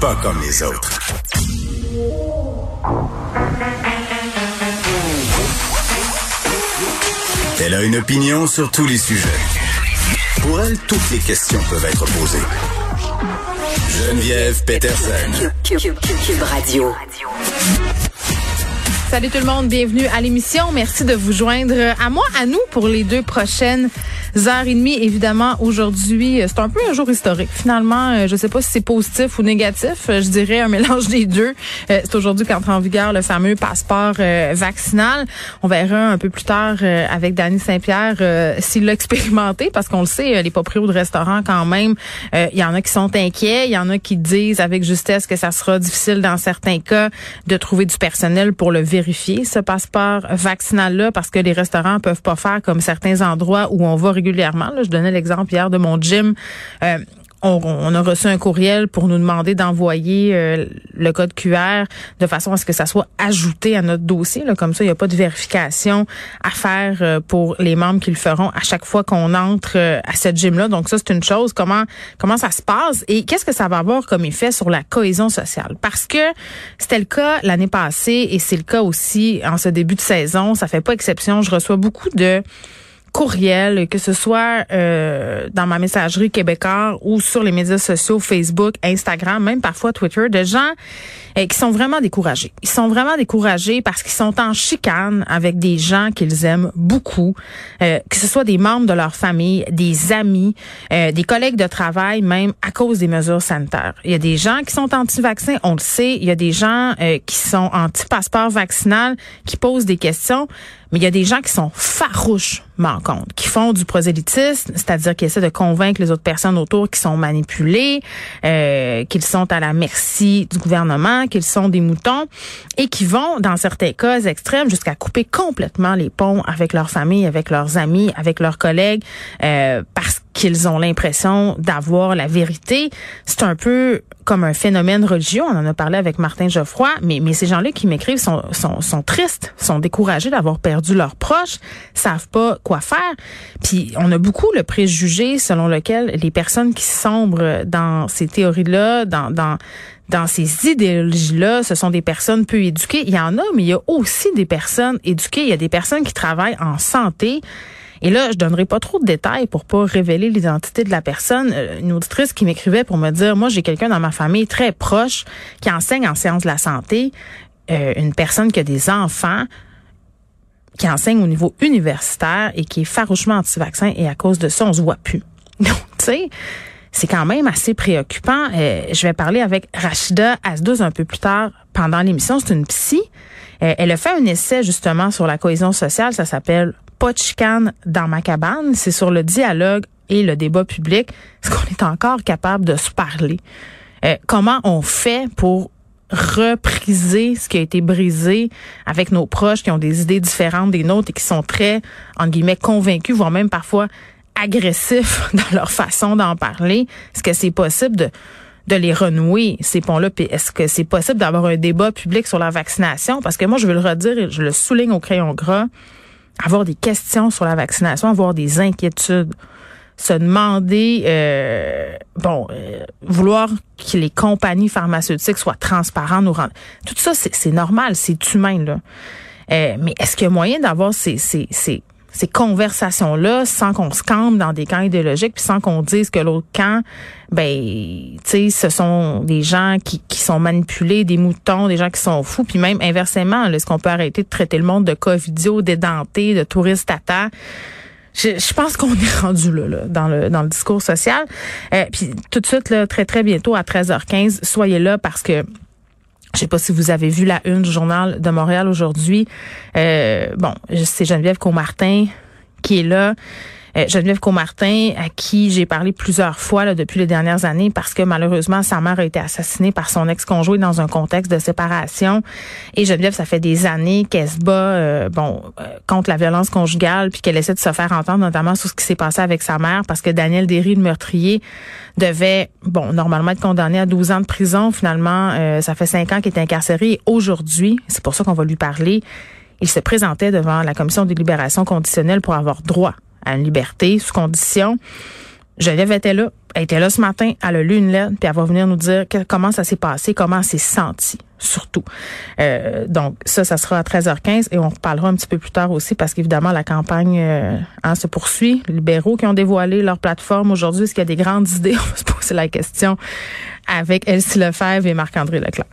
pas comme les autres. Elle a une opinion sur tous les sujets. Pour elle, toutes les questions peuvent être posées. Geneviève Peterson. Cube Radio. Salut tout le monde, bienvenue à l'émission. Merci de vous joindre à moi, à nous pour les deux prochaines heures et demie. Évidemment, aujourd'hui, c'est un peu un jour historique. Finalement, euh, je sais pas si c'est positif ou négatif. Je dirais un mélange des deux. Euh, c'est aujourd'hui qu'entre en vigueur le fameux passeport euh, vaccinal. On verra un peu plus tard avec Danny Saint-Pierre s'il l'a expérimenté parce qu'on le sait, les propriétaires de restaurants quand même, il y en a qui sont inquiets, il y en a qui disent avec justesse que ça sera difficile dans certains cas de trouver du personnel pour le vérifier ce passeport vaccinal-là parce que les restaurants peuvent pas faire comme certains endroits où on va régulièrement. Je donnais l'exemple hier de mon gym. Euh, on, a reçu un courriel pour nous demander d'envoyer euh, le code QR de façon à ce que ça soit ajouté à notre dossier. Comme ça, il n'y a pas de vérification à faire euh, pour les membres qui le feront à chaque fois qu'on entre à cette gym-là. Donc ça, c'est une chose. Comment comment ça se passe et qu'est-ce que ça va avoir comme effet sur la cohésion sociale? Parce que c'était le cas l'année passée et c'est le cas aussi en ce début de saison. Ça fait pas exception. Je reçois beaucoup de courriel, que ce soit euh, dans ma messagerie québécoise ou sur les médias sociaux, Facebook, Instagram, même parfois Twitter, de gens euh, qui sont vraiment découragés. Ils sont vraiment découragés parce qu'ils sont en chicane avec des gens qu'ils aiment beaucoup, euh, que ce soit des membres de leur famille, des amis, des collègues de travail, même à cause des mesures sanitaires. Il y a des gens qui sont anti-vaccins, on le sait. Il y a des gens qui sont anti-passeport vaccinal, qui posent des questions. Mais il y a des gens qui sont farouchement contre, qui font du prosélytisme, c'est-à-dire qui essaient de convaincre les autres personnes autour qui sont manipulées, euh, qu'ils sont à la merci du gouvernement, qu'ils sont des moutons, et qui vont, dans certains cas extrêmes, jusqu'à couper complètement les ponts avec leur famille, avec leurs amis, avec leurs collègues, euh, parce qu'ils ont l'impression d'avoir la vérité. C'est un peu comme un phénomène religieux. On en a parlé avec Martin Geoffroy, mais, mais ces gens-là qui m'écrivent sont, sont, sont tristes, sont découragés d'avoir perdu leurs proches, savent pas quoi faire. Puis on a beaucoup le préjugé selon lequel les personnes qui sombrent dans ces théories-là, dans, dans, dans ces idéologies-là, ce sont des personnes peu éduquées. Il y en a, mais il y a aussi des personnes éduquées. Il y a des personnes qui travaillent en santé et là, je donnerai pas trop de détails pour pas révéler l'identité de la personne. Euh, une auditrice qui m'écrivait pour me dire, moi, j'ai quelqu'un dans ma famille très proche qui enseigne en sciences de la santé, euh, une personne qui a des enfants qui enseigne au niveau universitaire et qui est farouchement anti-vaccin et à cause de ça, on se voit plus. Donc, tu sais, c'est quand même assez préoccupant. Euh, je vais parler avec Rachida Asdouz un peu plus tard pendant l'émission. C'est une psy. elle a fait un essai justement sur la cohésion sociale. Ça s'appelle pas de chicane dans ma cabane, c'est sur le dialogue et le débat public. Est-ce qu'on est encore capable de se parler? Euh, comment on fait pour repriser ce qui a été brisé avec nos proches qui ont des idées différentes des nôtres et qui sont très, en guillemets, convaincus, voire même parfois agressifs dans leur façon d'en parler? Est-ce que c'est possible de, de les renouer, ces ponts-là? Est-ce que c'est possible d'avoir un débat public sur la vaccination? Parce que moi, je veux le redire et je le souligne au crayon gras avoir des questions sur la vaccination, avoir des inquiétudes, se demander, euh, bon, euh, vouloir que les compagnies pharmaceutiques soient transparentes, nous rendent, tout ça, c'est normal, c'est humain là. Euh, mais est-ce qu'il y a moyen d'avoir ces, ces, ces ces conversations-là sans qu'on se campe dans des camps idéologiques puis sans qu'on dise que l'autre camp, ben, tu sais, ce sont des gens qui, qui sont manipulés, des moutons, des gens qui sont fous, puis même inversement, est-ce qu'on peut arrêter de traiter le monde de covidio, d'édenté, de touristes à Je, je, pense qu'on est rendu là, là, dans le dans le discours social. Euh, puis tout de suite, là, très très bientôt à 13h15, soyez là parce que je sais pas si vous avez vu la une du journal de Montréal aujourd'hui. Euh, bon, c'est Geneviève Comartin qui est là. Euh, Geneviève Comartin, à qui j'ai parlé plusieurs fois depuis les dernières années, parce que malheureusement, sa mère a été assassinée par son ex-conjoint dans un contexte de séparation. Et Geneviève, ça fait des années qu'elle se bat euh, bon, euh, contre la violence conjugale, puis qu'elle essaie de se faire entendre, notamment sur ce qui s'est passé avec sa mère, parce que Daniel Derry, le meurtrier, devait, bon, normalement être condamné à 12 ans de prison. Finalement, ça fait cinq ans qu'il est incarcéré. Aujourd'hui, c'est pour ça qu'on va lui parler, il se présentait devant la commission de libération conditionnelle pour avoir droit une liberté sous condition. Geneviève était là. Elle était là ce matin. Elle a lu une lettre, puis elle va venir nous dire comment ça s'est passé, comment elle s'est sentie, surtout. Euh, donc, ça, ça sera à 13h15 et on reparlera un petit peu plus tard aussi parce qu'évidemment, la campagne euh, hein, se poursuit. Les libéraux qui ont dévoilé leur plateforme aujourd'hui, est-ce qu'il y a des grandes idées? On va se poser la question avec Elsie Lefebvre et Marc-André Leclerc.